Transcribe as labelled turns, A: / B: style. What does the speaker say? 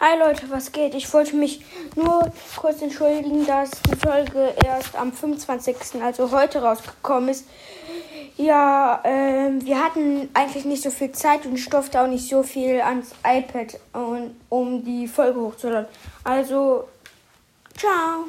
A: Hi Leute, was geht? Ich wollte mich nur kurz entschuldigen, dass die Folge erst am 25., also heute rausgekommen ist. Ja, ähm, wir hatten eigentlich nicht so viel Zeit und ich durfte auch nicht so viel ans iPad, um, um die Folge hochzuladen. Also, ciao.